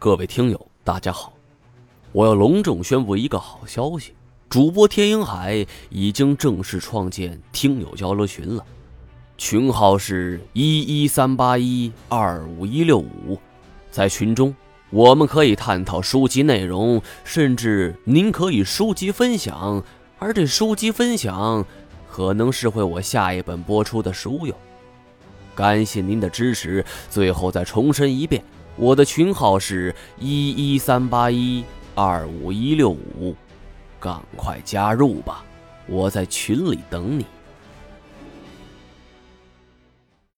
各位听友，大家好！我要隆重宣布一个好消息：主播天鹰海已经正式创建听友交流群了，群号是一一三八一二五一六五。在群中，我们可以探讨书籍内容，甚至您可以书籍分享，而这书籍分享可能是会我下一本播出的书哟。感谢您的支持，最后再重申一遍。我的群号是一一三八一二五一六五，赶快加入吧！我在群里等你。